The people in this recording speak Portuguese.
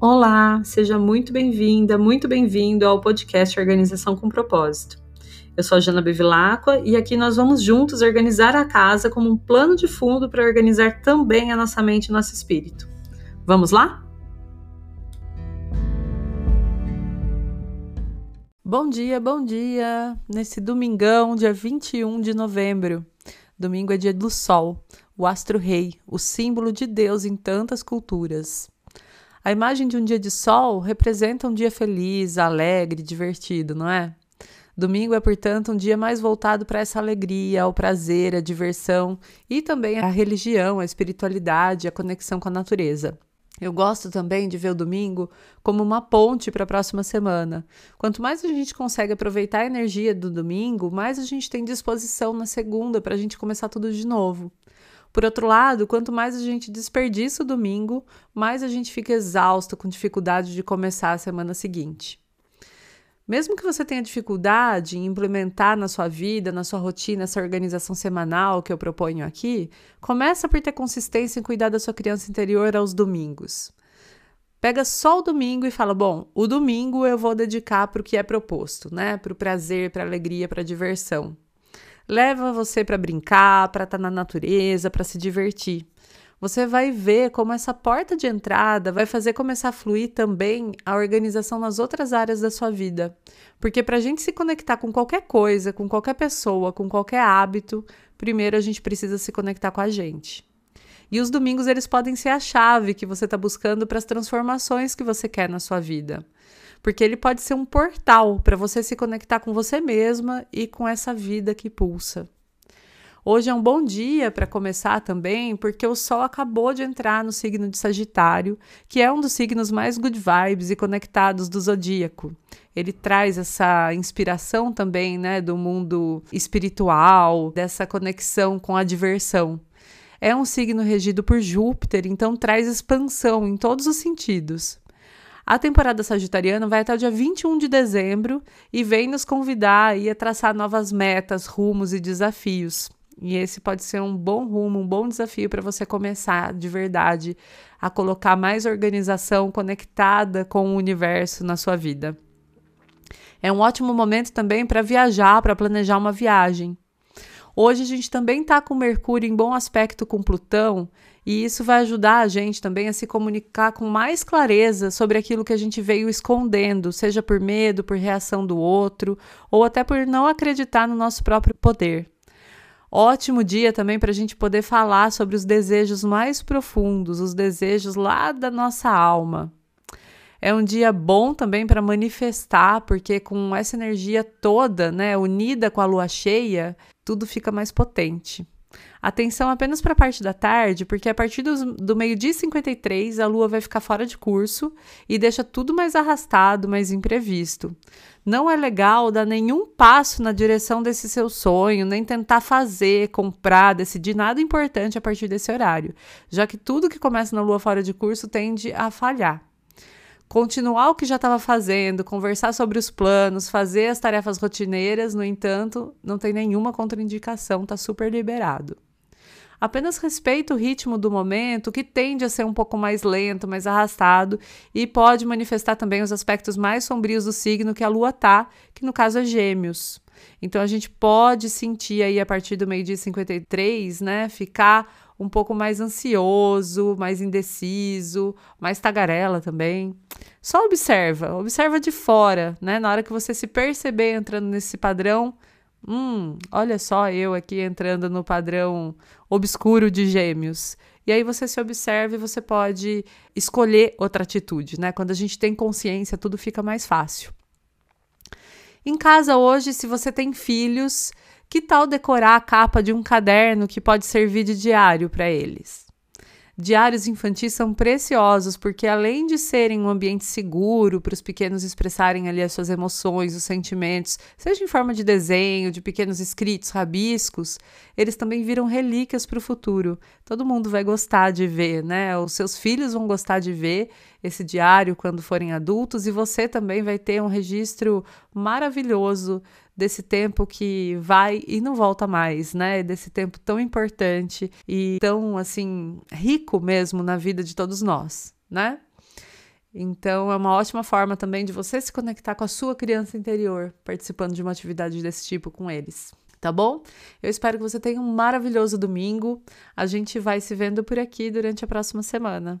Olá, seja muito bem-vinda, muito bem-vindo ao podcast Organização com Propósito. Eu sou a Jana Bevilacqua e aqui nós vamos juntos organizar a casa como um plano de fundo para organizar também a nossa mente e nosso espírito. Vamos lá? Bom dia, bom dia! Nesse domingão, dia 21 de novembro. Domingo é dia do Sol, o astro-rei, o símbolo de Deus em tantas culturas. A imagem de um dia de sol representa um dia feliz, alegre, divertido, não é? Domingo é, portanto, um dia mais voltado para essa alegria, ao prazer, à diversão e também à religião, à espiritualidade, à conexão com a natureza. Eu gosto também de ver o domingo como uma ponte para a próxima semana. Quanto mais a gente consegue aproveitar a energia do domingo, mais a gente tem disposição na segunda para a gente começar tudo de novo. Por outro lado, quanto mais a gente desperdiça o domingo, mais a gente fica exausto, com dificuldade de começar a semana seguinte. Mesmo que você tenha dificuldade em implementar na sua vida, na sua rotina, essa organização semanal que eu proponho aqui, começa por ter consistência em cuidar da sua criança interior aos domingos. Pega só o domingo e fala: bom, o domingo eu vou dedicar para o que é proposto, né? Para o prazer, para a alegria, para a diversão. Leva você para brincar, para estar tá na natureza, para se divertir você vai ver como essa porta de entrada vai fazer começar a fluir também a organização nas outras áreas da sua vida. Porque para a gente se conectar com qualquer coisa, com qualquer pessoa, com qualquer hábito, primeiro a gente precisa se conectar com a gente. E os domingos eles podem ser a chave que você está buscando para as transformações que você quer na sua vida. Porque ele pode ser um portal para você se conectar com você mesma e com essa vida que pulsa. Hoje é um bom dia para começar também, porque o Sol acabou de entrar no signo de Sagitário, que é um dos signos mais good vibes e conectados do zodíaco. Ele traz essa inspiração também, né, do mundo espiritual, dessa conexão com a diversão. É um signo regido por Júpiter, então traz expansão em todos os sentidos. A temporada sagitariana vai até o dia 21 de dezembro e vem nos convidar a traçar novas metas, rumos e desafios. E esse pode ser um bom rumo, um bom desafio para você começar de verdade a colocar mais organização conectada com o universo na sua vida. É um ótimo momento também para viajar, para planejar uma viagem. Hoje a gente também está com Mercúrio em bom aspecto com Plutão, e isso vai ajudar a gente também a se comunicar com mais clareza sobre aquilo que a gente veio escondendo, seja por medo, por reação do outro, ou até por não acreditar no nosso próprio poder. Ótimo dia também para a gente poder falar sobre os desejos mais profundos, os desejos lá da nossa alma. É um dia bom também para manifestar, porque com essa energia toda, né, unida com a lua cheia, tudo fica mais potente. Atenção apenas para a parte da tarde, porque a partir do, do meio-dia 53 a lua vai ficar fora de curso e deixa tudo mais arrastado, mais imprevisto. Não é legal dar nenhum passo na direção desse seu sonho, nem tentar fazer, comprar, decidir nada importante a partir desse horário, já que tudo que começa na lua fora de curso tende a falhar continuar o que já estava fazendo, conversar sobre os planos, fazer as tarefas rotineiras, no entanto, não tem nenhuma contraindicação, está super liberado. Apenas respeita o ritmo do momento, que tende a ser um pouco mais lento, mais arrastado, e pode manifestar também os aspectos mais sombrios do signo que a lua tá, que no caso é Gêmeos. Então a gente pode sentir aí a partir do meio-dia 53, né, ficar um pouco mais ansioso, mais indeciso, mais tagarela também. Só observa, observa de fora, né? Na hora que você se perceber entrando nesse padrão, hum, olha só eu aqui entrando no padrão obscuro de gêmeos. E aí você se observa e você pode escolher outra atitude, né? Quando a gente tem consciência, tudo fica mais fácil. Em casa hoje, se você tem filhos, que tal decorar a capa de um caderno que pode servir de diário para eles? Diários infantis são preciosos porque, além de serem um ambiente seguro para os pequenos expressarem ali as suas emoções, os sentimentos, seja em forma de desenho, de pequenos escritos, rabiscos, eles também viram relíquias para o futuro. Todo mundo vai gostar de ver, né? Os seus filhos vão gostar de ver esse diário quando forem adultos e você também vai ter um registro maravilhoso desse tempo que vai e não volta mais, né? Desse tempo tão importante e tão assim rico mesmo na vida de todos nós, né? Então, é uma ótima forma também de você se conectar com a sua criança interior, participando de uma atividade desse tipo com eles. Tá bom? Eu espero que você tenha um maravilhoso domingo. A gente vai se vendo por aqui durante a próxima semana.